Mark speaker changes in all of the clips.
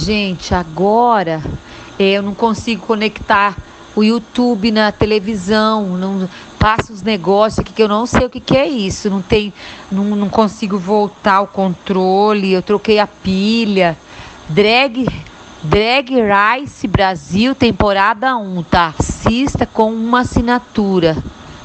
Speaker 1: Gente, agora eu não consigo conectar o YouTube na televisão, não passa os negócios aqui que eu não sei o que, que é isso, não tem, não, não consigo voltar o controle, eu troquei a pilha. Drag Drag Race Brasil temporada 1, tá? Assista com uma assinatura.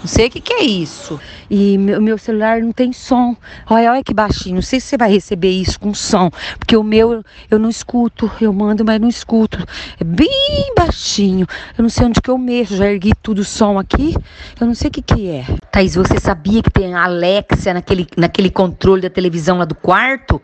Speaker 1: Não sei o que, que é isso. E meu, meu, celular não tem som. Olha, olha que baixinho. Não sei se você vai receber isso com som. Porque o meu eu não escuto. Eu mando, mas não escuto. É bem baixinho. Eu não sei onde que eu mexo. Já ergui tudo o som aqui. Eu não sei o que, que é. Thaís, você sabia que tem a Alexia naquele, naquele controle da televisão lá do quarto?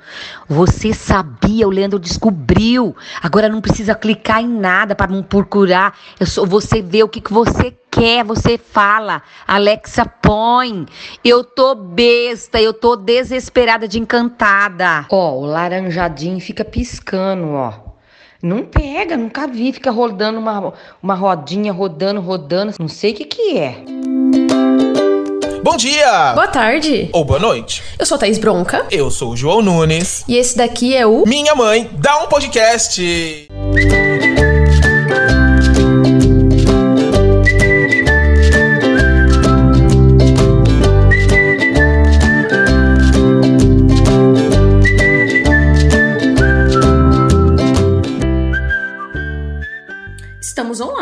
Speaker 1: Você sabia, o Leandro descobriu. Agora não precisa clicar em nada para não procurar. Eu sou, você vê o que, que você quer, você fala. Alexa, põe. Eu tô besta, eu tô desesperada de encantada. Ó, o laranjadinho fica piscando, ó. Não pega, nunca vi. Fica rodando uma, uma rodinha, rodando, rodando. Não sei o que que é.
Speaker 2: Bom dia!
Speaker 3: Boa tarde!
Speaker 2: Ou boa noite.
Speaker 3: Eu sou a Thaís Bronca.
Speaker 2: Eu sou o João Nunes.
Speaker 3: E esse daqui é o
Speaker 2: Minha Mãe Dá um Podcast.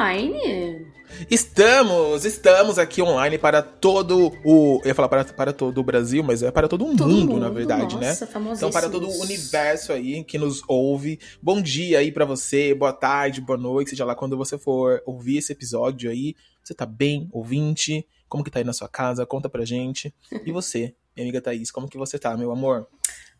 Speaker 3: Online.
Speaker 2: Estamos, estamos aqui online para todo o. Eu ia falar para, para todo o Brasil, mas é para todo o
Speaker 3: Todo
Speaker 2: mundo,
Speaker 3: mundo,
Speaker 2: na verdade,
Speaker 3: nossa,
Speaker 2: né? Então, para todo o universo aí que nos ouve. Bom dia aí para você, boa tarde, boa noite, seja lá quando você for ouvir esse episódio aí. Você tá bem, ouvinte? Como que tá aí na sua casa? Conta pra gente. E você, minha amiga Thaís, como que você tá, meu amor?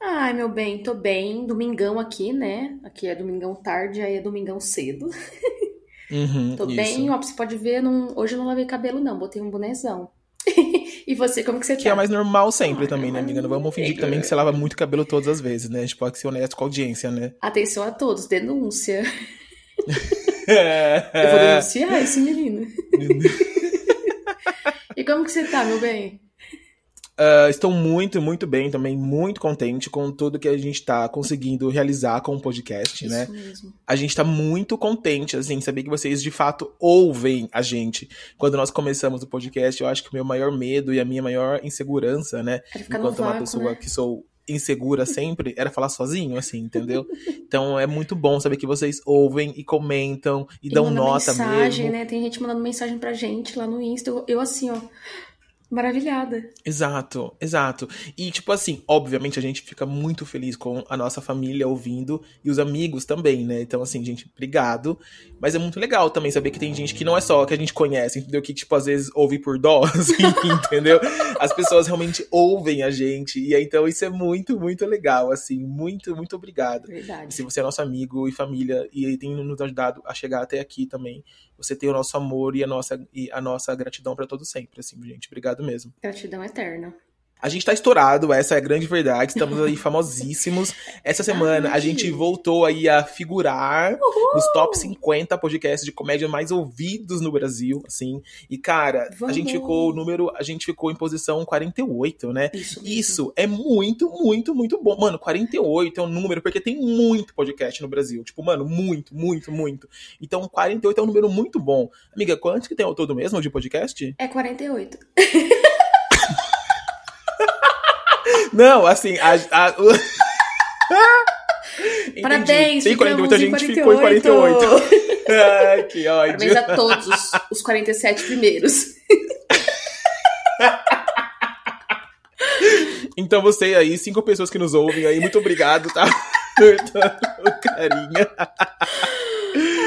Speaker 3: Ai, meu bem, tô bem. Domingão aqui, né? Aqui é domingão tarde, aí é domingão cedo.
Speaker 2: Uhum,
Speaker 3: Tô
Speaker 2: isso.
Speaker 3: bem, ó, você pode ver, não- hoje eu não lavei cabelo, não, botei um bonezão. e você, como que você
Speaker 2: Que
Speaker 3: tá?
Speaker 2: é mais normal sempre
Speaker 3: Ah,
Speaker 2: também, né, amiga? Não vamos fingir que também que você lava muito cabelo todas as vezes, né? A gente pode ser honesto com a audiência, né?
Speaker 3: Atenção a todos, denúncia.
Speaker 2: É.
Speaker 3: Eu vou denunciar esse menino. E como que você tá, meu bem?
Speaker 2: Ah, estou muito, muito bem também, muito contente com tudo que a gente tá conseguindo realizar com o podcast, né?
Speaker 3: Isso mesmo.
Speaker 2: A gente tá muito contente, assim, saber que vocês de fato ouvem a gente. Quando nós começamos o podcast, eu acho que o meu maior medo e a minha maior insegurança, né? Enquanto uma
Speaker 3: vácuo,
Speaker 2: pessoa
Speaker 3: né?
Speaker 2: que sou insegura sempre, era falar sozinho, assim, entendeu? Então é muito bom saber que vocês ouvem e comentam e, dão
Speaker 3: manda
Speaker 2: nota
Speaker 3: mensagem,
Speaker 2: mesmo.
Speaker 3: né? Tem gente mandando mensagem pra gente lá no Insta. Eu, eu assim, ó, maravilhada.
Speaker 2: Exato, exato. E, tipo assim, obviamente a gente fica muito feliz com a nossa família ouvindo e os amigos também, né? Então, assim, gente, obrigado. Mas é muito legal também saber que tem gente que não é só que a gente conhece, entendeu? Que, tipo, às vezes ouve por dó, assim, entendeu? As pessoas realmente ouvem a gente. E então, isso é muito, muito legal, assim. Muito, muito obrigado. E
Speaker 3: Verdade.
Speaker 2: se você é nosso amigo e família e tem nos ajudado a chegar até aqui também, você tem o nosso amor e a nossa, e a nossa gratidão pra todo sempre, assim, gente. Obrigado mesmo.
Speaker 3: Gratidão eterna.
Speaker 2: A gente tá estourado, essa é a grande verdade. Estamos aí famosíssimos. Essa semana a
Speaker 3: Ai.
Speaker 2: gente voltou aí a figurar nos top 50 podcasts de comédia mais ouvidos no Brasil, assim. E cara, a
Speaker 3: Vamos.
Speaker 2: gente ficou o número, a gente ficou em posição 48, né?
Speaker 3: Isso.
Speaker 2: Isso é muito, muito, muito bom. Mano, 48 é um número, porque tem muito podcast no Brasil. Tipo, mano, muito, muito, muito. Então, 48 é um número muito bom. Amiga, quantos que tem ao todo mesmo de podcast?
Speaker 3: É 48.
Speaker 2: Não, assim, a. a-.
Speaker 3: Parabéns,
Speaker 2: Tem 48, a gente
Speaker 3: em
Speaker 2: ficou em 48. Ai, que ódio.
Speaker 3: Parabéns a todos os, os 47 primeiros.
Speaker 2: Então você aí, cinco pessoas que nos ouvem aí, muito obrigado, tá? Carinho.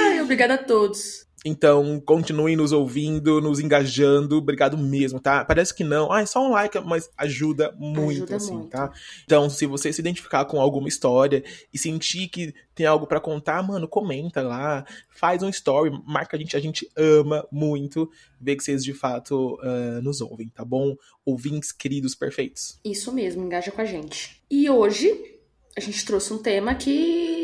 Speaker 3: Ai, obrigada a todos.
Speaker 2: Então, continuem nos ouvindo, nos engajando. Obrigado mesmo, tá? Parece que não. Ah, é só um like, mas ajuda muito,
Speaker 3: Ajuda
Speaker 2: assim,
Speaker 3: muito.
Speaker 2: tá? Então, se você se identificar com alguma história e sentir que tem algo pra contar, mano, comenta lá, faz um story, marca a gente, a gente ama muito ver que vocês de fato ah, nos ouvem, tá bom? Ouvintes queridos perfeitos.
Speaker 3: Isso mesmo, engaja com a gente. E hoje a gente trouxe um tema que.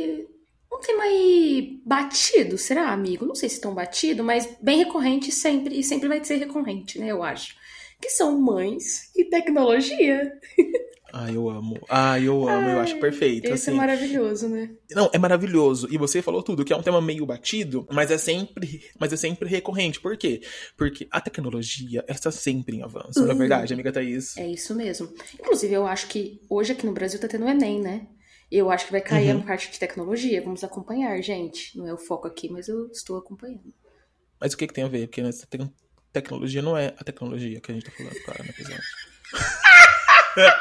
Speaker 3: Um tema aí batido, será, amigo? Não sei se tão batido, mas bem recorrente sempre, e sempre vai ser recorrente, né? Eu acho. Que são mães e tecnologia.
Speaker 2: Ai, eu amo. Ai, eu amo, Ai, eu acho perfeito.
Speaker 3: Esse é
Speaker 2: assim.
Speaker 3: é maravilhoso, né?
Speaker 2: Não, é maravilhoso. E você falou tudo, que é um tema meio batido, mas é sempre, mas é sempre recorrente. Por quê? Porque a tecnologia está sempre em avanço, uhum. não é verdade, amiga Thaís?
Speaker 3: É isso mesmo. Inclusive, eu acho que hoje aqui no Brasil tá tendo o Enem, né? Eu acho que vai cair uhum. a parte de tecnologia. Vamos acompanhar, gente. Não é o foco aqui, mas eu estou acompanhando.
Speaker 2: Mas o que, que tem a ver? Porque te tecnologia não é a tecnologia que a gente tá falando, claro, no episódio.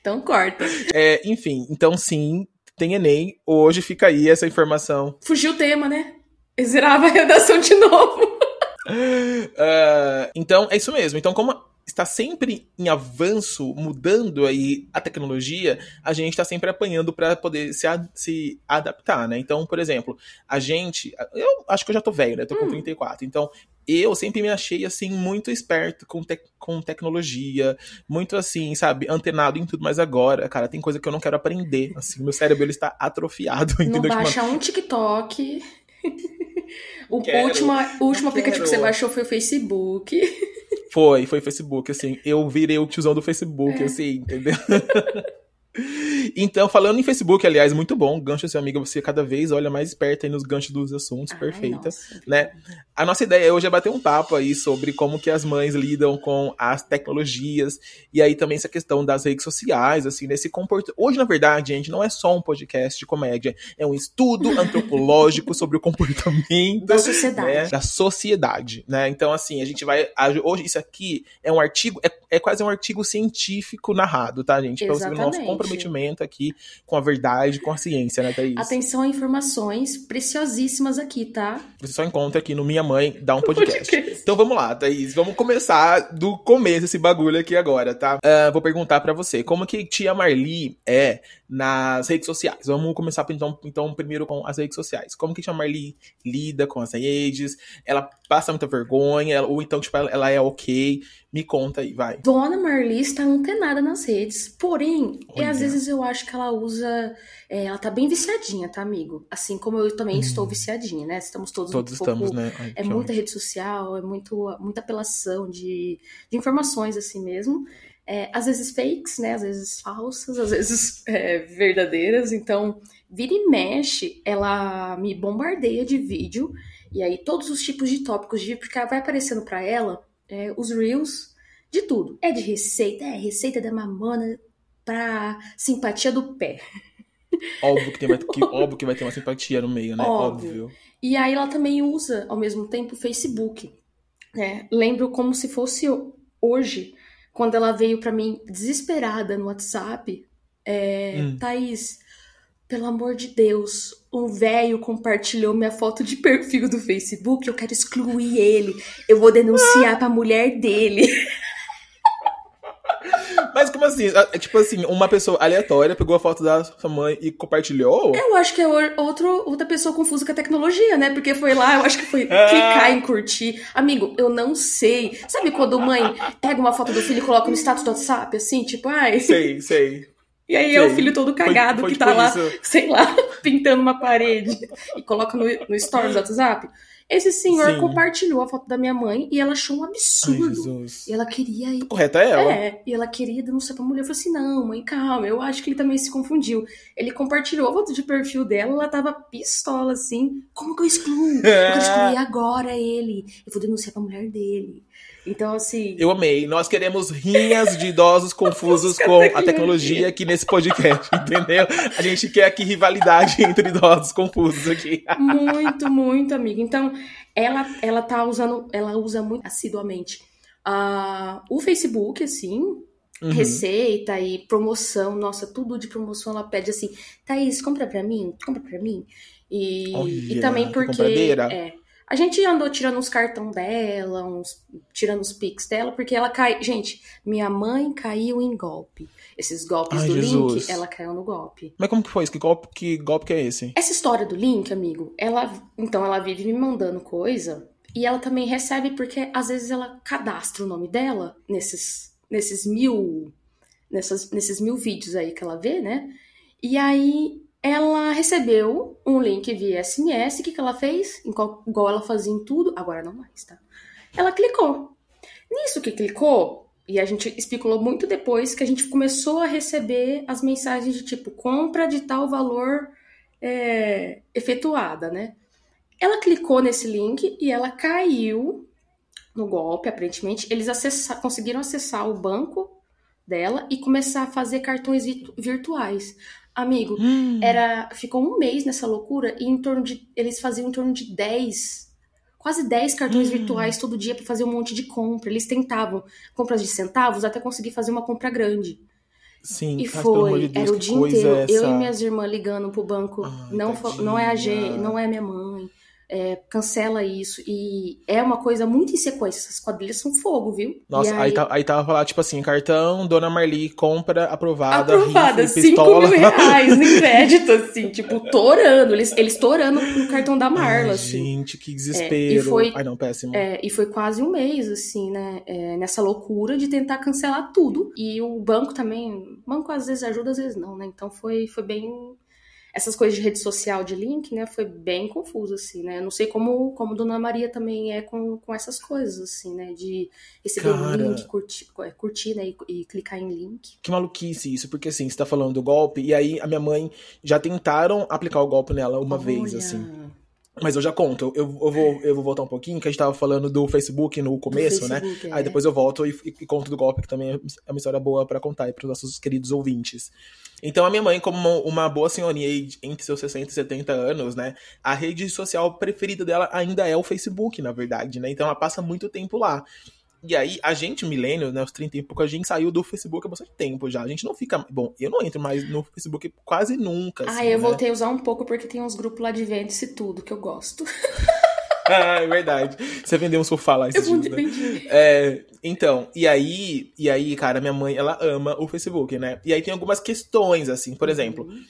Speaker 3: então corta.
Speaker 2: É, enfim, então sim, tem Enem. Hoje fica aí essa informação.
Speaker 3: Fugiu o tema, né? Zerava a redação de novo.
Speaker 2: uh, então, é isso mesmo. Então, como está sempre em avanço, mudando aí a tecnologia, a gente está sempre apanhando para poder se, ad se adaptar, né? Então, por exemplo, a gente. Eu acho que eu já tô velho, né? Tô com hum. 34. Então, eu sempre me achei, assim, muito esperto com, te com tecnologia, muito, assim, sabe, antenado em tudo, mas agora, cara, tem coisa que eu não quero aprender, assim, meu cérebro, ele está atrofiado, entendeu?
Speaker 3: Não baixa um TikTok... o último, o último aplicativo que você baixou foi o Facebook.
Speaker 2: Foi, foi Facebook, assim. Eu virei o tiozão do Facebook, é. assim, entendeu? Então, falando em Facebook, aliás, muito bom. Gancho, seu amigo, você cada vez olha mais esperto aí nos ganchos dos assuntos, Ai, perfeita. Nossa, né? A nossa ideia hoje é bater um papo aí sobre como que as mães lidam com as tecnologias e aí também essa questão das redes sociais, assim, nesse comportamento. Hoje, na verdade, gente, não é só um podcast de comédia, é um estudo antropológico sobre o comportamento
Speaker 3: da sociedade.
Speaker 2: Né? Da sociedade, né? Então, assim, a gente vai. Hoje, isso aqui é um artigo, é, é quase um artigo científico narrado, tá, gente? Pra você ver o nosso comprometimento aqui com a verdade, com a ciência, né, Thaís?
Speaker 3: Atenção a informações preciosíssimas aqui, tá?
Speaker 2: Você só encontra aqui no Minha Mãe Dá um podcast. podcast. Então vamos lá, Thaís. Vamos começar do começo esse bagulho aqui agora, tá? Uh, vou perguntar para você, como que tia Marli é nas redes sociais? Vamos começar então, então primeiro com as redes sociais. Como que tia Marli lida com as redes? Ela passa muita vergonha? Ou então, tipo, ela, ela é ok? Me conta aí, vai.
Speaker 3: Dona Marli está antenada nas redes, porém, é, às vezes eu acho que ela usa. É, ela tá bem viciadinha, tá, amigo? Assim como eu também hum. estou viciadinha, né? Estamos todos
Speaker 2: Todos um estamos, pouco, né?
Speaker 3: Ai, é muita rede social, é muito, muita apelação de, de informações assim mesmo. É, às vezes fakes, né? Às vezes falsas, às vezes é, verdadeiras. Então, vira e mexe, ela me bombardeia de vídeo. E aí, todos os tipos de tópicos de porque vai aparecendo para ela é, os reels de tudo. É de receita, é receita da mamona pra simpatia do pé.
Speaker 2: Óbvio que, tem, que, óbvio que vai ter uma simpatia no meio, né? Óbvio. óbvio.
Speaker 3: E aí ela também usa, ao mesmo tempo, o Facebook. Né? Lembro como se fosse hoje, quando ela veio para mim desesperada no WhatsApp. É, hum. Thaís, pelo amor de Deus, um velho compartilhou minha foto de perfil do Facebook, eu quero excluir ele. Eu vou denunciar pra mulher dele.
Speaker 2: Mas como assim? É tipo assim, uma pessoa aleatória pegou a foto da sua mãe e compartilhou?
Speaker 3: Eu acho que é outro, outra pessoa confusa com a tecnologia, né? Porque foi lá, eu acho que foi ah. clicar em curtir. Amigo, eu não sei. Sabe quando mãe pega uma foto do filho e coloca no status do WhatsApp, assim, tipo, ai.
Speaker 2: Sei, sei.
Speaker 3: E aí é o filho todo cagado foi, foi que tá lá, isso. sei lá, pintando uma parede e coloca no, no stories do WhatsApp. Esse senhor Sim. compartilhou a foto da minha mãe e ela achou um absurdo. Ai, e ela queria ir.
Speaker 2: Correta é ela.
Speaker 3: É, e ela queria denunciar pra mulher. Eu falei assim: não, mãe, calma, eu acho que ele também se confundiu. Ele compartilhou a foto de perfil dela, ela tava pistola assim. Como que eu excluo? Eu quero excluir agora ele. Eu vou denunciar pra mulher dele. Então, assim.
Speaker 2: Eu amei. Nós queremos rinhas de idosos confusos com a tecnologia aqui nesse podcast, entendeu? A gente quer aqui rivalidade entre idosos confusos aqui.
Speaker 3: Muito, muito, amiga. Então, ela, ela tá usando, ela usa muito assiduamente uh, o Facebook, assim, Uhum. receita e promoção, nossa, tudo de promoção ela pede assim, Thaís, compra pra mim, compra pra mim. E, Olha, e também porque. É, a gente andou tirando uns cartão dela, uns, tirando os pics dela, porque ela cai. Gente, minha mãe caiu em golpe. Esses golpes Ai, do Jesus. link, ela caiu no golpe.
Speaker 2: Mas como que foi isso? Que golpe, que golpe que é esse?
Speaker 3: Essa história do link, amigo, ela. Então, ela vive me mandando coisa. E ela também recebe, porque às vezes ela cadastra o nome dela nesses, nesses mil. Nessas, nesses mil vídeos aí que ela vê, né? E aí ela recebeu um link via SMS. O que, que ela fez? Igual ela fazia em tudo, agora não mais, tá? Ela clicou. Nisso que clicou, E a gente especulou muito depois que a gente começou a receber as mensagens de tipo, compra de tal valor é, efetuada, né? Ela clicou nesse link e ela caiu no golpe, aparentemente. Eles conseguiram acessar o banco dela e começar a fazer cartões virtuais. Amigo, hum. era ficou um mês nessa loucura e em torno de eles faziam em torno de 10, quase 10 cartões hum. virtuais todo dia para fazer um monte de compra. Eles tentavam compras de centavos até conseguir fazer uma compra grande.
Speaker 2: Sim,
Speaker 3: e foi, de Deus, era o dia inteiro, eu e minhas irmãs ligando pro banco, Ai, não, não é a G, não é minha mãe, é, cancela isso. E é uma coisa muito em sequência. Essas quadrilhas são fogo, viu?
Speaker 2: Nossa, aí... aí, tá, aí tava lá, tipo assim, cartão, Dona Marli, compra aprovada.
Speaker 3: Aprovada, 5 mil reais em crédito, assim, tipo, torando. Eles, eles torando no cartão da Marla,
Speaker 2: Ai,
Speaker 3: assim.
Speaker 2: Gente, que desespero.
Speaker 3: É, e foi,
Speaker 2: Ai, não, péssimo.
Speaker 3: É, e foi quase um mês, assim, né? É, nessa loucura de tentar cancelar tudo. E o banco também. O banco às vezes ajuda, às vezes não, né? Então foi, foi bem essas coisas de rede social, de link, né, foi bem confuso, assim, né? Eu não sei como, como Dona Maria também é com, com essas coisas, assim, né? De receber Cara, link, curtir, é, curtir né, e, e, clicar em link.
Speaker 2: Que maluquice isso, porque assim, você tá falando do golpe, e aí a minha mãe já tentaram aplicar o golpe nela uma Olha. vez, assim. Mas eu já conto, eu, eu, vou, eu vou voltar um pouquinho, que a gente tava falando do Facebook no começo, né? Facebook, né? É. Aí depois eu volto e, e, conto do golpe, que também é uma história boa para contar aí pros nossos queridos ouvintes. Então a minha mãe, como uma boa senhorinha entre seus 60 e 70 anos, né? A rede social preferida dela ainda é o Facebook, na verdade, né? Então ela passa muito tempo lá. E aí, a gente, milênio, né, os 30 e pouco, a gente saiu do Facebook há bastante tempo já. A gente não fica. Bom, eu não entro mais no Facebook quase nunca.
Speaker 3: Ah, eu né? voltei a usar um pouco porque tem uns grupos lá de vende-se tudo que eu gosto.
Speaker 2: ah, é verdade. Você vendeu um sofá lá esses eu dias, né? É, então, e aí, e aí, cara, minha mãe, ela ama o Facebook, né? E aí tem algumas questões, assim, por exemplo. Uhum.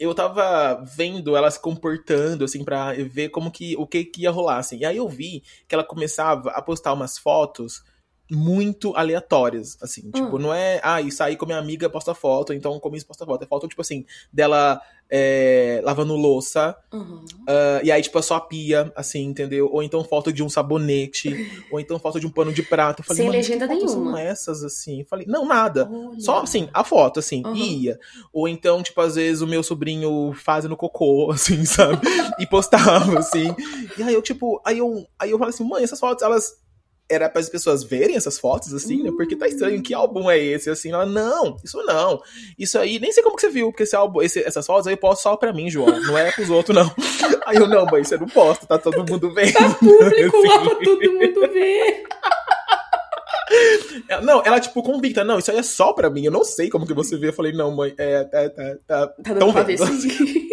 Speaker 2: Eu tava vendo ela se comportando, assim, pra ver como que, o que, que ia rolar, assim. E aí eu vi que ela começava a postar umas fotos muito aleatórias, assim. Hum. Tipo, não é, ah, e sair com minha amiga posta foto, então comi isso posta foto. É foto, tipo assim, dela é, lavando louça, uhum. uh, e aí, tipo, é só a pia, assim, entendeu? Ou então foto de um sabonete, ou então foto de um pano de prato. Eu falei,
Speaker 3: Sem legenda
Speaker 2: que
Speaker 3: nenhuma.
Speaker 2: são essas, assim? Eu falei, não, nada. Olha. Só, assim, a foto, assim, uhum. ia. Ou então, tipo, às vezes o meu sobrinho fazendo cocô, assim, sabe? e postava, assim. E aí eu, tipo, aí eu, aí eu falei assim, mãe, essas fotos, elas era para as pessoas verem essas fotos, assim, né? Porque tá estranho, que álbum é esse? Assim, ela, não, isso não. Isso aí, nem sei como que você viu, porque esse álbum, esse, essas fotos aí eu posto só pra mim, João. Não é pros outros, não. Aí eu, não, mãe, você não posta, tá todo mundo vendo.
Speaker 3: Tá público assim. lá pra todo mundo ver.
Speaker 2: Não, ela, tipo, convicta, não, isso aí é só pra mim, eu não sei como que você vê. Eu falei, não, mãe, é, é, é, tá,
Speaker 3: tá dando pra ver,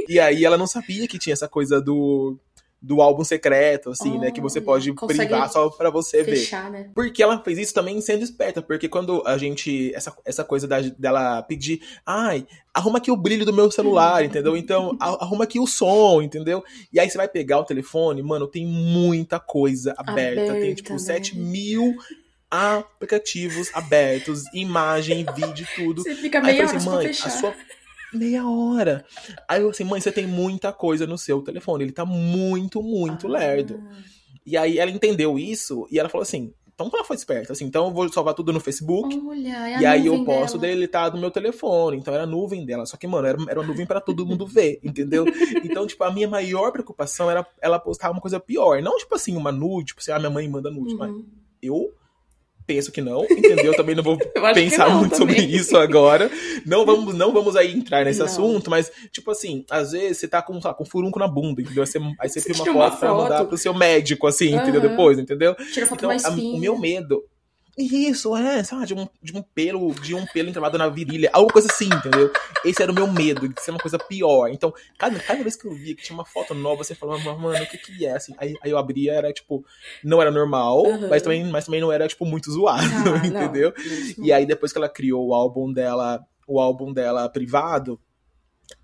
Speaker 2: E aí ela não sabia que tinha essa coisa do do álbum secreto, assim, oh, né? Que você pode privar só para você
Speaker 3: fechar,
Speaker 2: ver.
Speaker 3: Né?
Speaker 2: Porque ela fez isso também sendo esperta, porque quando a gente. Essa, essa coisa da, dela pedir, ai, arruma aqui o brilho do meu celular, entendeu? Então, arruma aqui o som, entendeu? E aí você vai pegar o telefone, mano, tem muita coisa aberta. aberta tem, tipo, né? 7 mil aplicativos abertos, imagem, vídeo, tudo.
Speaker 3: Você fica meio assim,
Speaker 2: mãe, a sua meia hora. Aí eu assim, mãe, você tem muita coisa no seu telefone. Ele tá muito, muito ah. lerdo. E aí ela entendeu isso e ela falou assim: então ela foi esperta, assim, então eu vou salvar tudo no Facebook.
Speaker 3: Olha,
Speaker 2: é e aí eu posso dela. deletar do meu telefone. Então era a nuvem dela. Só que, mano, era, era uma nuvem para todo mundo ver, entendeu? Então, tipo, a minha maior preocupação era ela postar uma coisa pior. Não, tipo assim, uma nude, tipo assim, a ah, minha mãe manda nude, uhum. mas eu penso que não, entendeu? Também não vou pensar não, muito também. sobre isso agora. Não vamos, não vamos aí entrar nesse não. assunto, mas, tipo assim, às vezes você tá com, sabe, com furunco na bunda, entendeu? Aí você, aí você filma uma foto, foto pra mandar pro seu médico, assim, uhum. entendeu? Depois, entendeu?
Speaker 3: Tira foto então, mais a,
Speaker 2: o meu medo isso, é, sabe, de um, de um pelo, de um pelo entravado na virilha, alguma coisa assim, entendeu? Esse era o meu medo, de ser uma coisa pior. Então, cada, cada vez que eu via que tinha uma foto nova, você falava, mano, o que que é, assim? Aí, aí eu abria, era, tipo, não era normal, uhum. mas, também, mas também não era, tipo, muito zoado, ah, entendeu? Não, e aí, depois que ela criou o álbum dela, o álbum dela privado,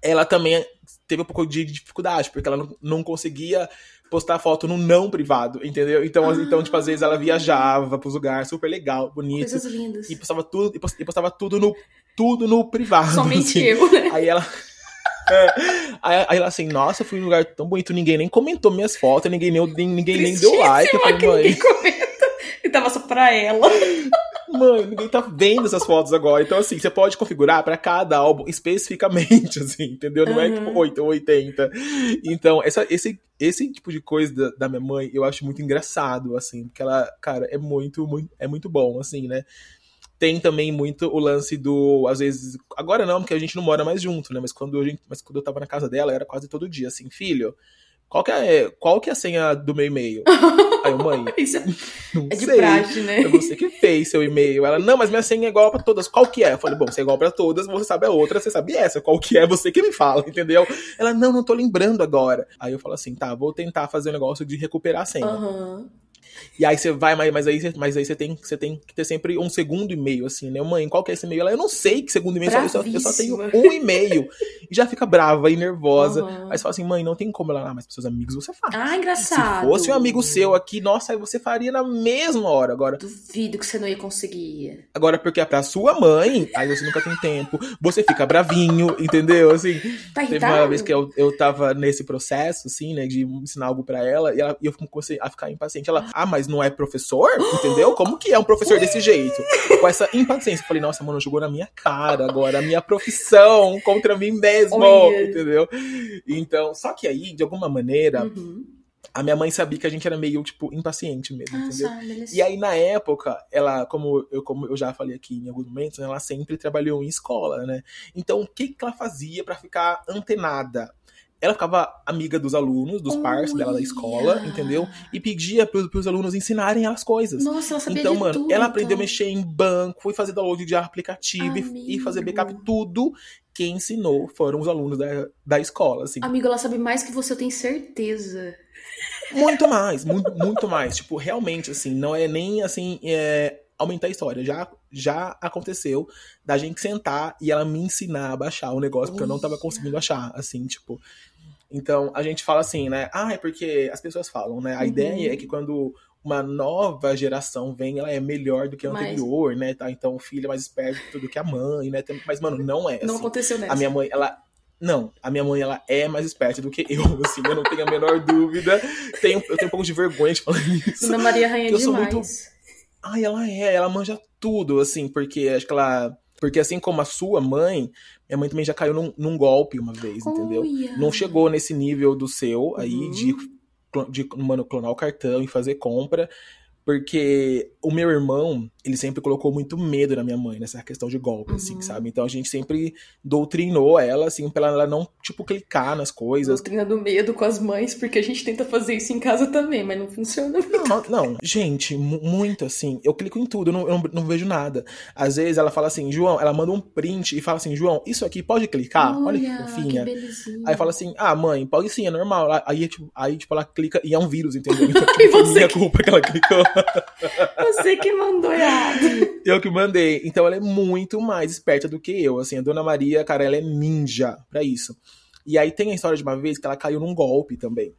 Speaker 2: ela também teve um pouco de dificuldade, porque ela não, não conseguia postar foto no não privado, entendeu? Então, ah. então tipo, às vezes ela viajava pros lugares super legal, bonito.
Speaker 3: Coisas lindas.
Speaker 2: E postava tudo, e postava tudo no, tudo no privado.
Speaker 3: Somente assim. eu, né?
Speaker 2: Aí ela. É. Aí, aí, ela assim, nossa, fui num lugar tão bonito, ninguém nem comentou minhas fotos, ninguém, nem, ninguém nem deu like. Eu falei.
Speaker 3: Ninguém comenta. E tava só pra ela.
Speaker 2: Mãe, ninguém tá vendo essas fotos agora. Então, assim, você pode configurar para cada álbum especificamente, assim, entendeu? Não uhum. é tipo 8 ou 80. Então, essa, esse, esse tipo de coisa da, da, minha mãe eu acho muito engraçado, assim, porque ela, cara, é muito, muito, é muito bom, assim, né? Tem também muito o lance do, às vezes, agora não, porque a gente não mora mais junto, né? Mas quando, a gente, mas quando eu tava na casa dela, era quase todo dia, assim, filho qual que é, qual que é a senha do meu e-mail? Aí eu, mãe,
Speaker 3: é, não é de sei. praxe, né?
Speaker 2: É você que fez seu e-mail. Ela, não, mas minha senha é igual para todas. Qual que é? Eu falei, bom, se é igual para todas, você sabe a outra, você sabe essa. Qual que é? Você que me fala, entendeu? Ela, não, não tô lembrando agora. Aí eu falo assim, tá, vou tentar fazer um negócio de recuperar a senha.
Speaker 3: Uhum.
Speaker 2: E aí você vai, mas, mas aí, mas aí você, tem, você tem que ter sempre um segundo e-mail, assim, né? Mãe, qual que é esse e-mail? Ela, eu não sei que segundo e-mail, eu só, eu só tenho um e-mail. e já fica brava e nervosa. Uhum. Aí você fala assim, mãe, não tem como ela, ah, mas pros seus amigos você faz.
Speaker 3: Ah, engraçado.
Speaker 2: Se fosse um amigo seu aqui, nossa, aí você faria na mesma hora. Agora.
Speaker 3: Duvido que você não ia conseguir.
Speaker 2: Agora, porque é pra sua mãe, aí você nunca tem tempo, você fica bravinho, entendeu? Assim,
Speaker 3: tá
Speaker 2: teve uma vez que eu, eu tava nesse processo, assim, né, de ensinar algo pra ela, e, ela, e eu comecei a ficar impaciente. Ela, ah, mas não é professor? entendeu? Como que é um professor desse jeito? Com essa impaciência. Eu falei, nossa, mano, jogou na minha cara agora, a minha profissão contra mim mesmo, entendeu? Então, só que aí, de alguma maneira. Uhum. A minha mãe sabia que a gente era meio, tipo, impaciente mesmo, ah, entendeu? e aí, na época, ela, como eu, como eu já falei aqui em alguns momentos, ela sempre trabalhou em escola, né? Então, o que, que ela fazia para ficar antenada? Ela ficava amiga dos alunos, dos pais dela da escola, entendeu? E pedia pros, pros alunos ensinarem as coisas.
Speaker 3: Nossa, ela sabia
Speaker 2: Então, mano,
Speaker 3: tudo,
Speaker 2: ela
Speaker 3: então.
Speaker 2: aprendeu a mexer em banco, foi fazer download de aplicativo e, e fazer backup, tudo. Quem ensinou foram os alunos da, da escola, assim.
Speaker 3: Amigo, ela sabe mais que você, eu tenho certeza.
Speaker 2: Muito mais, muito, muito mais. Tipo, realmente, assim, não é nem assim. É, aumentar a história. Já, já aconteceu da gente sentar e ela me ensinar a baixar o negócio, porque eu não tava conseguindo achar, assim, tipo. Então, a gente fala assim, né? Ah, é porque as pessoas falam, né? A uhum. ideia é que quando uma nova geração vem, ela é melhor do que a anterior, Mas... né? Tá? Então, o filho é mais esperto do que a mãe, né? Mas, mano, não é.
Speaker 3: Não
Speaker 2: assim.
Speaker 3: aconteceu nessa.
Speaker 2: A minha mãe, ela. Não, a minha mãe, ela é mais esperta do que eu, assim, eu não tenho a menor dúvida. Tenho, eu tenho um pouco de vergonha de falar isso.
Speaker 3: Ana Maria Rainha
Speaker 2: eu
Speaker 3: demais.
Speaker 2: Sou muito... Ai, ela é, ela manja tudo, assim, porque acho que ela porque assim como a sua mãe, minha mãe também já caiu num, num golpe uma vez, entendeu? Não chegou nesse nível do seu aí uhum. de, de mano, clonar o cartão e fazer compra. Porque o meu irmão, ele sempre colocou muito medo na minha mãe, nessa questão de golpe, assim, uhum. assim, sabe? Então a gente sempre doutrinou ela, assim, pra ela não, tipo, clicar nas coisas.
Speaker 3: Doutrina do medo com as mães, porque a gente tenta fazer isso em casa também, mas não funciona.
Speaker 2: Não, não gente, muito assim. Eu clico em tudo, eu não, eu não, não, vejo nada. Às vezes ela fala assim, João, ela manda um print e fala assim, João, isso aqui pode clicar? Olha, Olha que fofinha. Que aí fala assim, ah, mãe, pode sim, é normal. Aí, tipo, aí, tipo, ela clica e é um vírus, entendeu? Então, tipo, foi minha que... culpa que ela clicou.
Speaker 3: Você que mandou errado.
Speaker 2: Eu que mandei. Então ela é muito mais esperta do que eu. Assim, a Dona Maria, cara, ela é ninja para isso. E aí tem a história de uma vez que ela caiu num golpe também.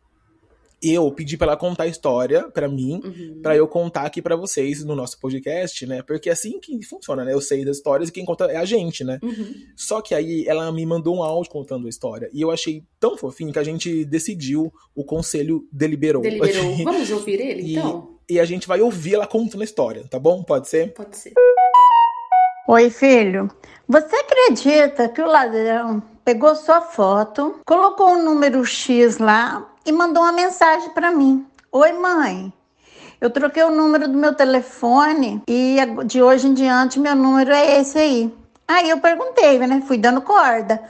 Speaker 2: Eu pedi para ela contar a história para mim, uhum. para eu contar aqui para vocês no nosso podcast, né? Porque é assim que funciona, né? Eu sei das histórias e quem conta é a gente, né?
Speaker 3: Uhum.
Speaker 2: Só que aí ela me mandou um áudio contando a história e eu achei tão fofinho que a gente decidiu, o conselho deliberou.
Speaker 3: Deliberou. Vamos ouvir ele, então?
Speaker 2: E a gente vai ouvir ela contando a história, tá bom? Pode ser?
Speaker 3: Pode ser.
Speaker 4: Oi, filho. Você acredita que o ladrão pegou sua foto, colocou um número X lá e mandou uma mensagem para mim? Oi, mãe. Eu troquei o número do meu telefone e de hoje em diante meu número é esse aí. Aí eu perguntei, né? Fui dando corda.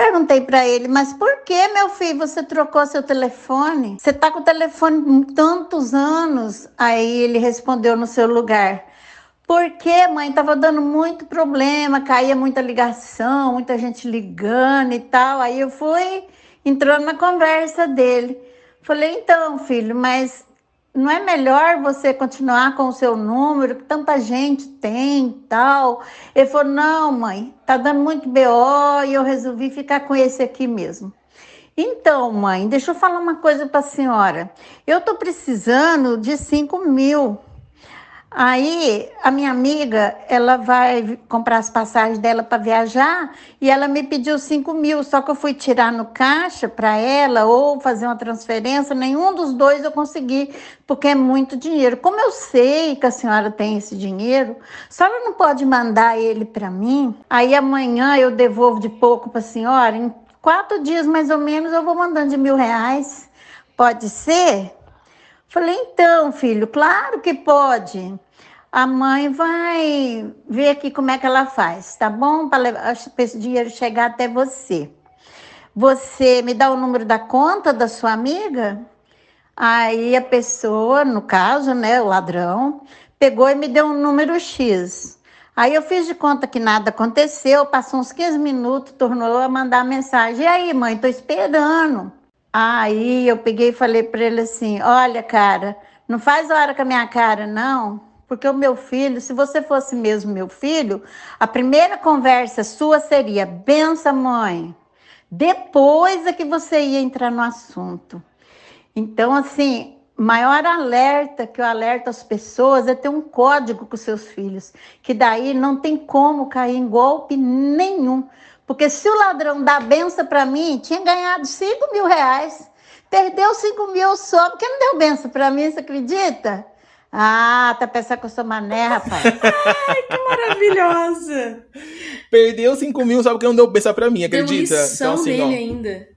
Speaker 4: Perguntei para ele, mas por que, meu filho, você trocou seu telefone? Você tá com o telefone tantos anos? Aí ele respondeu no seu lugar. Porque, mãe, tava dando muito problema, caía muita ligação, muita gente ligando e tal. Aí eu fui entrando na conversa dele. Falei, então, filho, mas não é melhor você continuar com o seu número, que tanta gente tem e tal? Ele falou: não, mãe, tá dando muito BO e eu resolvi ficar com esse aqui mesmo. Então, mãe, deixa eu falar uma coisa para a senhora. Eu tô precisando de 5 mil. Aí a minha amiga, ela vai comprar as passagens dela para viajar e ela me pediu 5 mil, só que eu fui tirar no caixa para ela ou fazer uma transferência, nenhum dos dois eu consegui, porque é muito dinheiro. Como eu sei que a senhora tem esse dinheiro, a senhora não pode mandar ele para mim? Aí amanhã eu devolvo de pouco para a senhora, em quatro dias mais ou menos eu vou mandando de mil reais. Pode ser? Falei, então, filho, claro que pode. A mãe vai ver aqui como é que ela faz, tá bom? Para esse dinheiro chegar até você. Você me dá o número da conta da sua amiga? Aí a pessoa, no caso, né, o ladrão, pegou e me deu um número X. Aí eu fiz de conta que nada aconteceu, passou uns 15 minutos, tornou a mandar mensagem. E aí, mãe, tô esperando. Aí eu peguei e falei para ele assim: Olha, cara, não faz hora com a minha cara, não, porque o meu filho, se você fosse mesmo meu filho, a primeira conversa sua seria: benção, mãe. Depois é que você ia entrar no assunto. Então, assim, maior alerta que eu alerto as pessoas é ter um código com seus filhos, que daí não tem como cair em golpe nenhum. Porque se o ladrão dá benção para mim, tinha ganhado 5 mil reais. Perdeu 5 mil só, porque não deu benção para mim, você acredita? Ah, tá pensando que eu sou mané, rapaz.
Speaker 3: Ai, que maravilhosa!
Speaker 2: Perdeu 5 mil só porque não deu benção pra mim, acredita?
Speaker 3: Deu lição então, assim, dele ó, ainda.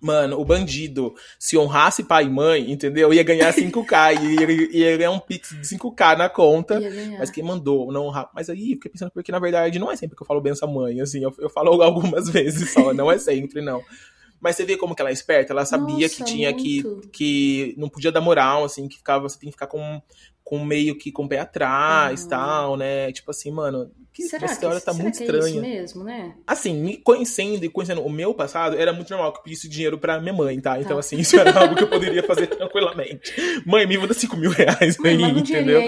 Speaker 2: Mano, o bandido, se honrasse pai e mãe, entendeu? Ia ganhar 5k, ia, ia ganhar um pix de 5k na conta. Mas quem mandou não honrar. Mas aí, fiquei pensando, porque na verdade não é sempre que eu falo benção mãe, assim, eu, eu falo algumas vezes só, não é sempre, não. Mas você vê como que ela é esperta, ela sabia Nossa, que tinha muito. que, que não podia dar moral, assim, que ficava, você tem que ficar com com meio que com o pé atrás, uhum. tal, né? Tipo assim, mano, que
Speaker 3: será
Speaker 2: essa história tá muito estranha. É
Speaker 3: isso mesmo, né?
Speaker 2: Assim, me conhecendo e conhecendo o meu passado, era muito normal que eu pedisse dinheiro pra minha mãe, tá? Então, tá. assim, isso era algo que eu poderia fazer tranquilamente. Mãe, me manda 5 mil reais aí, entendeu?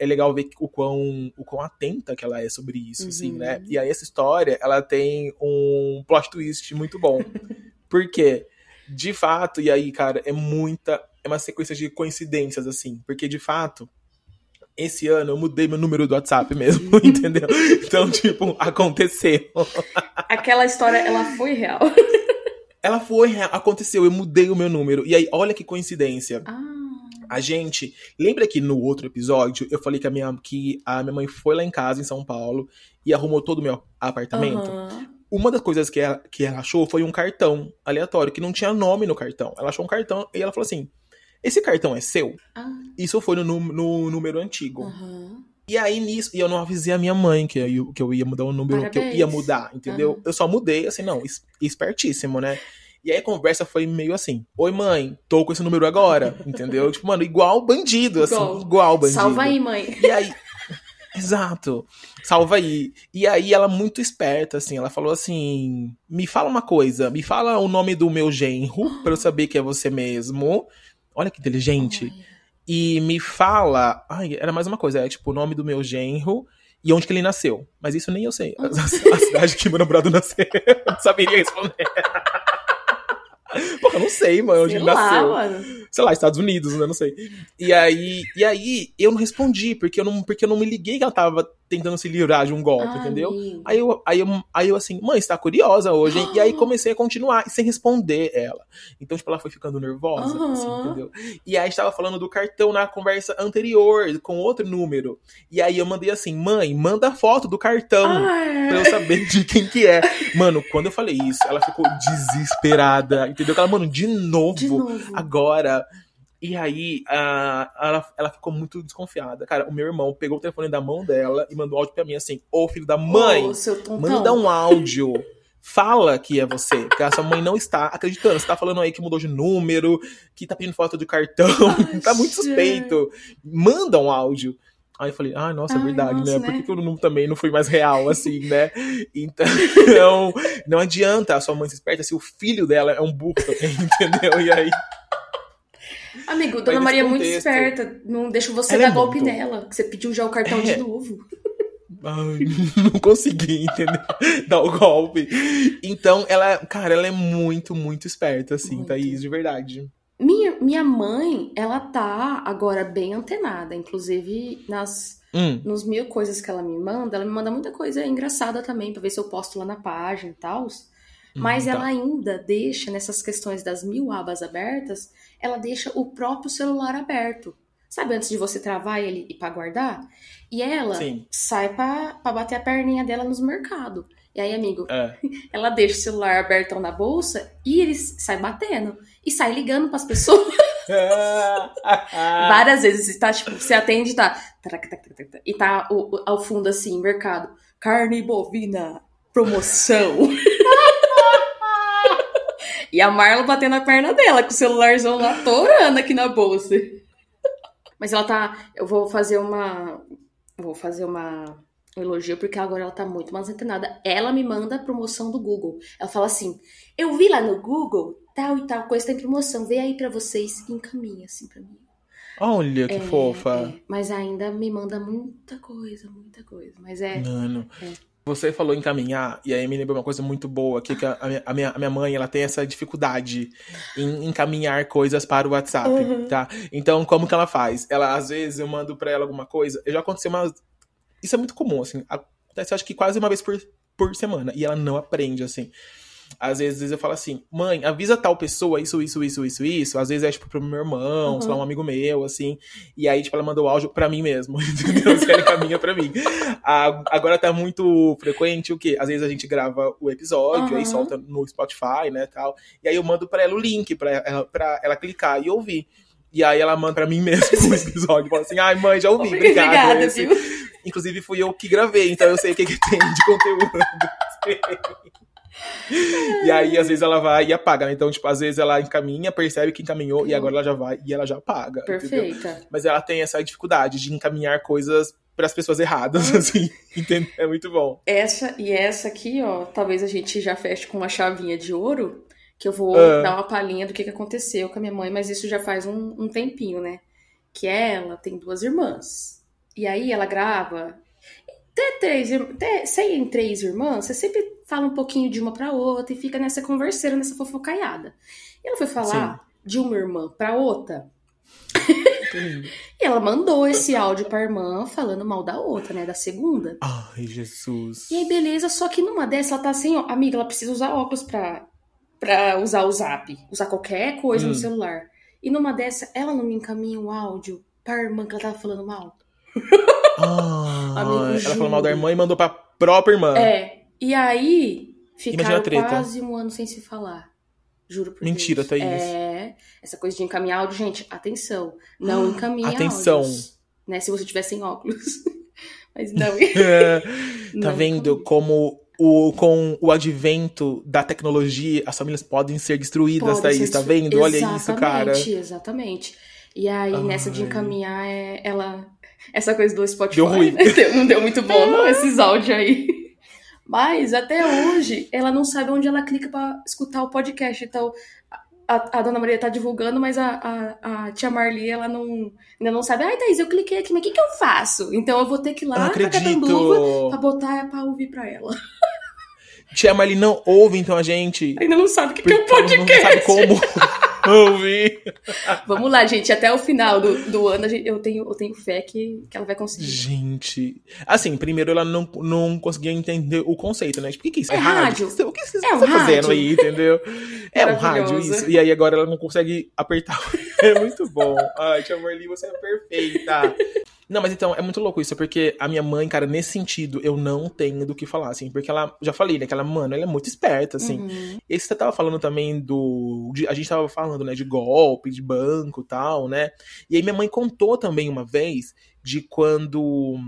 Speaker 2: É legal ver o quão, o quão atenta que ela é sobre isso, uhum. assim, né? Uhum. E aí essa história, ela tem um plot twist muito bom. Por quê? De fato, e aí, cara, é muita é uma sequência de coincidências, assim. Porque, de fato, esse ano eu mudei meu número do WhatsApp mesmo, entendeu? Então, tipo, aconteceu.
Speaker 3: Aquela história, ela foi real.
Speaker 2: Ela foi real, aconteceu, eu mudei o meu número. E aí, olha que coincidência.
Speaker 3: Ah.
Speaker 2: A gente. Lembra que no outro episódio eu falei que a minha, que a minha mãe foi lá em casa, em São Paulo, e arrumou todo o meu apartamento?
Speaker 3: Uhum.
Speaker 2: Uma das coisas que ela, que ela achou foi um cartão aleatório, que não tinha nome no cartão. Ela achou um cartão e ela falou assim: esse cartão é seu?
Speaker 3: Ah.
Speaker 2: Isso foi no, no número antigo.
Speaker 3: Uhum.
Speaker 2: E aí nisso, e eu não avisei a minha mãe que eu, que eu ia mudar o número, Parabéns. que eu ia mudar, entendeu? Uhum. Eu só mudei, assim, não, espertíssimo, né? E aí a conversa foi meio assim: Oi, mãe, tô com esse número agora, entendeu? tipo, mano, igual bandido, assim, igual, igual bandido.
Speaker 3: Salva aí, mãe.
Speaker 2: E aí. Exato. Salva aí. E aí ela muito esperta, assim, ela falou assim: me fala uma coisa, me fala o nome do meu genro, pra eu saber que é você mesmo. Olha que inteligente. E me fala. Ai, era mais uma coisa, é tipo o nome do meu genro e onde que ele nasceu. Mas isso nem eu sei. A, a cidade que meu namorado nasceu. Eu não saberia responder. Porra, eu não sei, mano, onde sei ele lá, nasceu. Mano. Sei lá, Estados Unidos, né? Não sei. E aí, e aí eu não respondi, porque eu não, porque eu não me liguei que ela tava tentando se livrar de um golpe, ah, entendeu? Aí eu, aí, eu, aí eu assim, mãe, você tá curiosa hoje, hein? E aí comecei a continuar sem responder ela. Então, tipo, ela foi ficando nervosa, uhum. assim, entendeu? E aí estava falando do cartão na conversa anterior, com outro número. E aí eu mandei assim, mãe, manda foto do cartão ah, pra eu saber de quem que é. Mano, quando eu falei isso, ela ficou desesperada, entendeu? Ela, mano, de novo,
Speaker 3: de novo.
Speaker 2: agora. E aí, uh, ela, ela ficou muito desconfiada. Cara, o meu irmão pegou o telefone da mão dela e mandou áudio pra mim assim: Ô filho da mãe,
Speaker 3: oh,
Speaker 2: manda um áudio. Fala que é você, porque a sua mãe não está acreditando. Você tá falando aí que mudou de número, que tá pedindo foto de cartão, Ai, tá muito suspeito. Manda um áudio. Aí eu falei, ah, nossa, é verdade,
Speaker 3: nossa,
Speaker 2: né?
Speaker 3: né?
Speaker 2: Por que, que eu não, também não fui mais real, assim, né? Então, não adianta a sua mãe se esperta se o filho dela é um burro entendeu? E aí.
Speaker 3: Amigo, Dona Maria é muito esperta. Não deixa você Ela é dar é golpe muito... nela. Que você pediu já o cartão é... de novo.
Speaker 2: Ai, não consegui, entendeu? Dar o golpe. Então, ela, cara, ela é muito, muito esperta, assim, muito. Thaís, de verdade.
Speaker 3: Minha, minha mãe, ela tá agora bem antenada, inclusive nas
Speaker 2: Hum.
Speaker 3: nos mil coisas que ela me manda, ela me manda muita coisa engraçada também, pra ver se eu posto lá na página e tal. Mas
Speaker 2: Hum,
Speaker 3: ela
Speaker 2: tá.
Speaker 3: ainda deixa, nessas questões das mil abas abertas, ela deixa o próprio celular aberto. Sabe, antes de você travar ele e pra guardar? E ela
Speaker 2: Sim.
Speaker 3: sai pra, pra bater a perninha dela nos mercados. E aí, amigo,
Speaker 2: É.
Speaker 3: ela deixa o celular abertão na bolsa e ele sai batendo. E sai ligando pras pessoas. Várias vezes. E tá, tipo, você atende e tá. E tá o- o- ao fundo assim, mercado. Carne bovina, promoção. e a Marla batendo a perna dela, com o celularzão lá torando aqui na bolsa. Mas ela tá. Eu vou fazer uma. Vou fazer uma. Um elogio, porque agora ela tá muito mais antenada. Ela me manda a promoção do Google. Ela fala assim: Eu vi lá no Google, tal e tal coisa tá em promoção. Vê aí pra vocês e encaminha assim pra mim.
Speaker 2: Olha que
Speaker 3: É,
Speaker 2: fofa.
Speaker 3: é, mas ainda me manda muita coisa, muita coisa. Mas é.
Speaker 2: Mano.
Speaker 3: É.
Speaker 2: Você falou em caminhar, e aí me lembrou uma coisa muito boa aqui, que a a minha, a minha, mãe, ela tem essa dificuldade em encaminhar coisas para o WhatsApp,
Speaker 3: Uhum.
Speaker 2: tá? Então, como que ela faz? Ela, às vezes, eu mando pra ela alguma coisa, já aconteceu uma... Isso é muito comum, assim, acontece acho que quase uma vez por, por semana, e ela não aprende, assim. Às vezes eu falo assim, mãe, avisa tal pessoa isso, isso, isso, isso, isso. Às vezes é, tipo, pro meu irmão,
Speaker 3: Uhum.
Speaker 2: sei lá, um amigo meu, assim. E aí, tipo, ela mandou o áudio pra mim mesmo, entendeu? Se ela encaminha pra mim. A- agora tá muito frequente o quê? Às vezes a gente grava o episódio, aí
Speaker 3: Uhum.
Speaker 2: solta no Spotify, né, tal. E aí eu mando pra ela o link pra ela, pra ela clicar e ouvir. E aí ela manda pra mim mesmo o episódio. Fala assim, ai, mãe, já ouvi, obrigado.
Speaker 3: Obrigada,
Speaker 2: Esse-
Speaker 3: viu?
Speaker 2: Inclusive fui eu que gravei, então eu sei o que, que tem de conteúdo. e aí, às vezes, ela vai e apaga, né? Então, tipo, às vezes ela encaminha, percebe que encaminhou, e agora ela já vai e ela já apaga. entendeu?
Speaker 3: Perfeita.
Speaker 2: Mas ela tem essa dificuldade de encaminhar coisas para as pessoas erradas,
Speaker 3: Hum.
Speaker 2: assim. Entende? É muito bom.
Speaker 3: Essa e essa aqui, ó, talvez a gente já feche com uma chavinha de ouro, que eu vou
Speaker 2: Ah.
Speaker 3: dar uma palhinha do que, que aconteceu com a minha mãe, mas isso já faz um, um tempinho, né? Que ela tem duas irmãs. E aí ela grava. Até três, até, se em três irmãs, você sempre fala um pouquinho de uma pra outra e fica nessa converseira, nessa fofocaiada. E ela foi falar de uma irmã pra outra. E ela mandou esse áudio pra irmã falando mal da outra, né? Da segunda.
Speaker 2: Ai, Jesus.
Speaker 3: E aí, beleza, só que numa dessa ela tá assim, ó, amiga, ela precisa usar óculos pra, pra usar o zap, usar qualquer coisa
Speaker 2: Hum.
Speaker 3: no celular. E numa dessa, ela não me encaminha um áudio pra irmã que ela tava falando mal.
Speaker 2: Ai,
Speaker 3: Amigo,
Speaker 2: ela falou mal da irmã e mandou pra própria irmã.
Speaker 3: É, e aí ficaram quase um ano sem se falar. Juro por
Speaker 2: Mentira,
Speaker 3: Deus.
Speaker 2: Thaís.
Speaker 3: É, essa coisa de encaminhar áudio, gente, atenção. Não encaminha
Speaker 2: Atenção.
Speaker 3: áudios. Né, se você tiver sem óculos. Mas não.
Speaker 2: É, tá
Speaker 3: não
Speaker 2: vendo
Speaker 3: encaminha.
Speaker 2: como o, com o advento da tecnologia as famílias podem ser destruídas,
Speaker 3: Pode
Speaker 2: Thaís?
Speaker 3: ser
Speaker 2: Tá vendo? Olha isso, cara.
Speaker 3: Exatamente, Exatamente. E aí, nessa de
Speaker 2: Ai.
Speaker 3: encaminhar, é, ela. Essa coisa do Spotify.
Speaker 2: Deu ruim.
Speaker 3: né? Não deu muito bom, não, esses áudios aí. Mas até hoje, ela não sabe onde ela clica pra escutar o podcast. Então, a, a dona Maria tá divulgando, mas a, a, a tia Marli, ela não, ainda não sabe. Ai, Thaís, eu cliquei aqui, mas o que, que eu faço? Então eu vou ter que ir lá pra Catanduva pra botar pra ouvir pra ela.
Speaker 2: Tia Marli não ouve, então, a gente.
Speaker 3: Ainda não sabe o que, que é um
Speaker 2: Porque ela não
Speaker 3: podcast.
Speaker 2: sabe como ouvir.
Speaker 3: Vamos lá, gente. Até o final do, do ano eu, tenho, eu tenho fé que, que ela vai conseguir.
Speaker 2: Gente. Assim, primeiro ela não, não conseguia entender o conceito, né? Tipo, o que, que é isso?
Speaker 3: É rádio.
Speaker 2: O que, o que vocês
Speaker 3: É um
Speaker 2: estão fazendo
Speaker 3: rádio.
Speaker 2: aí, entendeu? É um rádio, isso. E aí agora ela não consegue apertar. É muito bom. Ai, tia Marli, você é perfeita. Não, mas então, é muito louco isso, porque a minha mãe, cara, nesse sentido, eu não tenho do que falar, assim, porque ela, já falei, né, que ela, mano, ela é muito esperta, assim.
Speaker 3: Uhum.
Speaker 2: E você tava falando também do. de- a gente tava falando, né, de golpe, de banco e tal, né? E aí minha mãe contou também uma vez de quando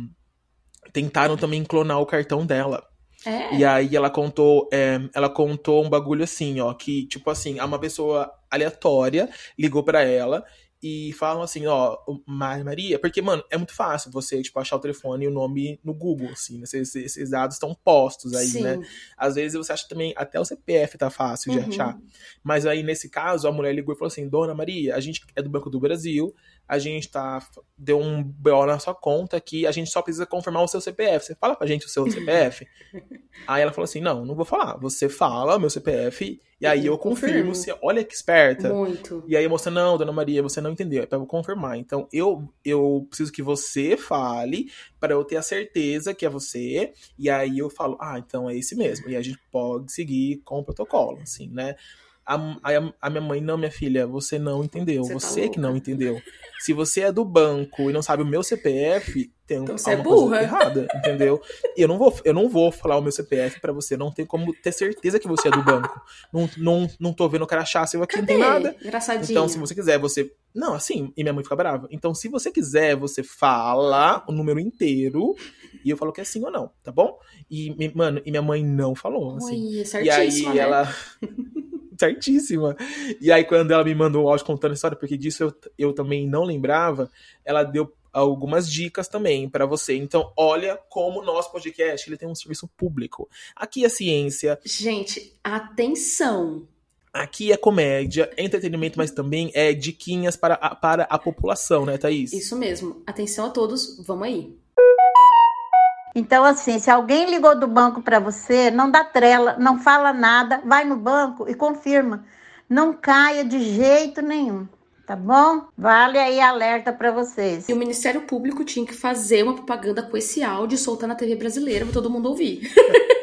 Speaker 2: tentaram também clonar o cartão dela.
Speaker 3: É.
Speaker 2: E aí ela contou, é, ela contou um bagulho assim, ó, que, tipo assim, uma pessoa aleatória ligou pra ela e falam assim, ó, Ma- Maria, porque, mano, é muito fácil você, tipo, achar o telefone e o nome no Google, assim, né? Esses, esses dados estão postos aí,
Speaker 3: Sim.
Speaker 2: né? Às vezes você acha também, até o CPF tá fácil de
Speaker 3: Uhum.
Speaker 2: achar. Mas aí, nesse caso, a mulher ligou e falou assim: Dona Maria, a gente é do Banco do Brasil, a gente tá. Deu um BO na sua conta que a gente só precisa confirmar o seu CPF. Você fala pra gente o seu CPF? aí ela falou assim: não, não vou falar. Você fala meu CPF e aí eu confirmo. Se, olha que esperta.
Speaker 3: Muito.
Speaker 2: E aí a moça, não, dona Maria, você não entendeu. É pra eu confirmar. Então eu, eu preciso que você fale para eu ter a certeza que é você. E aí eu falo, ah, então é esse mesmo. E a gente pode seguir com o protocolo, assim, né? A, a, a, minha mãe, não, minha filha, você não entendeu. Você, tá você tá que não entendeu. Se você é do banco e não sabe o meu CPF, tem então alguma é coisa errada, entendeu? Eu não vou, eu não vou falar o meu CPF para você, não tem como ter certeza que você é do banco. Não, não, não tô vendo crachá seu aqui, Cadê? não tem nada.
Speaker 3: Engraçadinho.
Speaker 2: Então, se você quiser, você. Não, assim, e minha mãe fica brava. Então, se você quiser, você fala o número inteiro e eu falo que é sim ou não, tá bom? E, mano, e minha mãe não falou. Assim.
Speaker 3: E aí
Speaker 2: né? ela. certíssima. E aí, quando ela me mandou um áudio contando a história, porque disso eu, eu também não lembrava, ela deu algumas dicas também para você. Então, olha como o nosso podcast ele tem um serviço público. Aqui é ciência.
Speaker 3: Gente, atenção!
Speaker 2: Aqui é comédia, entretenimento, mas também é diquinhas para a, para a população, né, Thaís?
Speaker 3: Isso mesmo. Atenção a todos, vamos aí.
Speaker 4: Então, assim, se alguém ligou do banco para você, não dá trela, não fala nada, vai no banco e confirma. Não caia de jeito nenhum. Tá bom? Vale aí alerta para vocês.
Speaker 3: E o Ministério Público tinha que fazer uma propaganda com esse áudio e soltar na TV brasileira para todo mundo ouvir.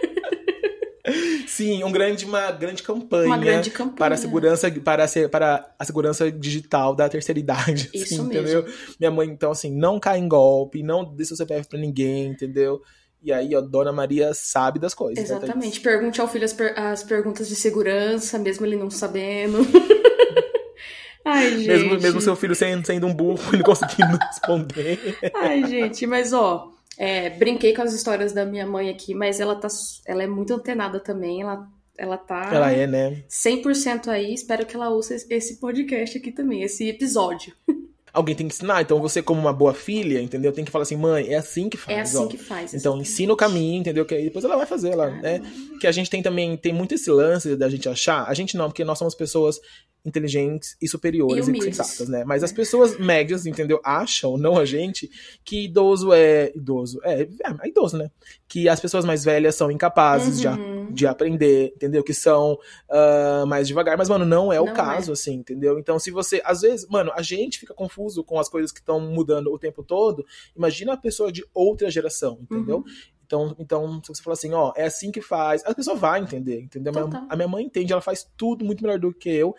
Speaker 2: Sim, um grande, uma grande campanha,
Speaker 3: uma grande campanha.
Speaker 2: para a segurança para a, para a segurança digital da terceira idade.
Speaker 3: Isso
Speaker 2: assim,
Speaker 3: mesmo.
Speaker 2: Entendeu? Minha mãe, então, assim, não cai em golpe, não dê seu CPF para ninguém, entendeu? E aí, ó, Dona Maria sabe das coisas.
Speaker 3: Né, Exatamente. Né, Pergunte ao filho as, per as perguntas de segurança, mesmo ele não sabendo. Ai, gente.
Speaker 2: Mesmo, mesmo seu filho sendo, sendo um burro e não conseguindo responder.
Speaker 3: Ai, gente, mas ó, é, brinquei com as histórias da minha mãe aqui, mas ela tá. Ela é muito antenada também. Ela, ela tá.
Speaker 2: Ela é, né?
Speaker 3: 100% aí. Espero que ela ouça esse podcast aqui também, esse episódio.
Speaker 2: Alguém tem que ensinar, então você, como uma boa filha, entendeu? Tem que falar assim, mãe, é assim que faz.
Speaker 3: É assim
Speaker 2: ó.
Speaker 3: que faz.
Speaker 2: Então ensina o caminho, entendeu? Que aí depois ela vai fazer, ela, né? Que a gente tem também, tem muito esse lance da gente achar. A gente não, porque nós somos pessoas inteligentes e superiores e, e sensatas, né? Mas as pessoas médias, entendeu? Acham, não a gente, que idoso é. Idoso. É, é, é idoso, né? Que as pessoas mais velhas são incapazes uhum. de, de aprender, entendeu? Que são uh, mais devagar. Mas, mano, não é o não caso, é. assim, entendeu? Então, se você. Às vezes, mano, a gente fica confuso com as coisas que estão mudando o tempo todo. Imagina a pessoa de outra geração, entendeu? Uhum. Então, então, se você falar assim, ó, é assim que faz, a pessoa vai entender, entendeu? A minha mãe entende, ela faz tudo muito melhor do que eu.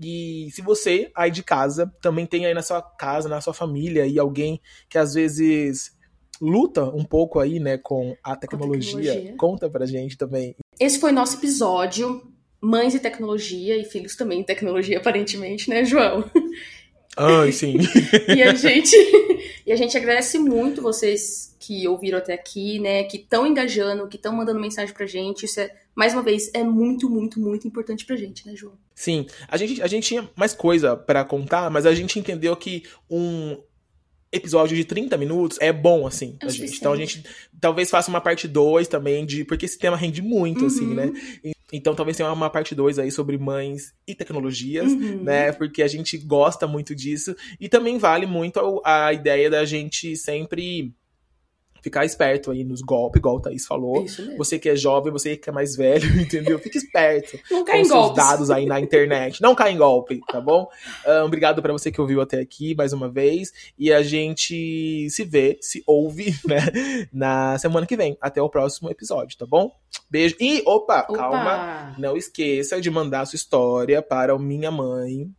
Speaker 2: E se você, aí de casa, também tem aí na sua casa, na sua família, e alguém que às vezes luta um pouco aí, né, com a tecnologia, com tecnologia. conta pra gente também.
Speaker 3: Esse foi nosso episódio, Mães e Tecnologia, e filhos também em tecnologia, aparentemente, né, João?
Speaker 2: Ai, sim.
Speaker 3: e a gente e a gente agradece muito vocês que ouviram até aqui, né, que estão engajando, que estão mandando mensagem pra gente. Isso é, mais uma vez, é muito, muito, muito importante pra gente, né, João?
Speaker 2: Sim. A gente, a gente tinha mais coisa para contar, mas a gente entendeu que um episódio de 30 minutos é bom, assim, pra gente. Então a gente talvez faça uma parte 2 também, de porque esse tema rende muito, uhum. assim, né? Então talvez tenha uma parte 2 aí sobre mães e tecnologias, uhum. né? Porque a gente gosta muito disso. E também vale muito a, a ideia da gente sempre ficar esperto aí nos golpes, igual o Thaís falou. Você que é jovem, você que é mais velho, entendeu? Fique esperto
Speaker 3: Não
Speaker 2: com
Speaker 3: os seus
Speaker 2: dados aí na internet. Não cai em golpe, tá bom? Um, obrigado para você que ouviu até aqui mais uma vez. E a gente se vê, se ouve, né? Na semana que vem. Até o próximo episódio, tá bom? Beijo. E, opa, opa. calma. Não esqueça de mandar sua história para o Minha Mãe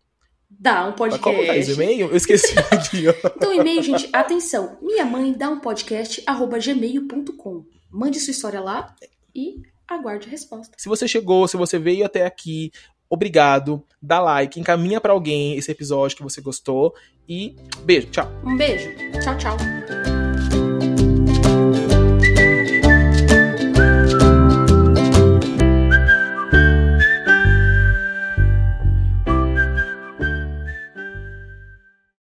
Speaker 3: Dá um podcast. Mas como
Speaker 2: faz e-mail? Eu esqueci aqui, ó.
Speaker 3: Então, e-mail, gente, atenção. Minha mãe dá um podcast, arroba gmail.com. Mande sua história lá e aguarde a resposta.
Speaker 2: Se você chegou, se você veio até aqui, obrigado. Dá like, encaminha para alguém esse episódio que você gostou. E beijo, tchau.
Speaker 3: Um beijo. Tchau, tchau.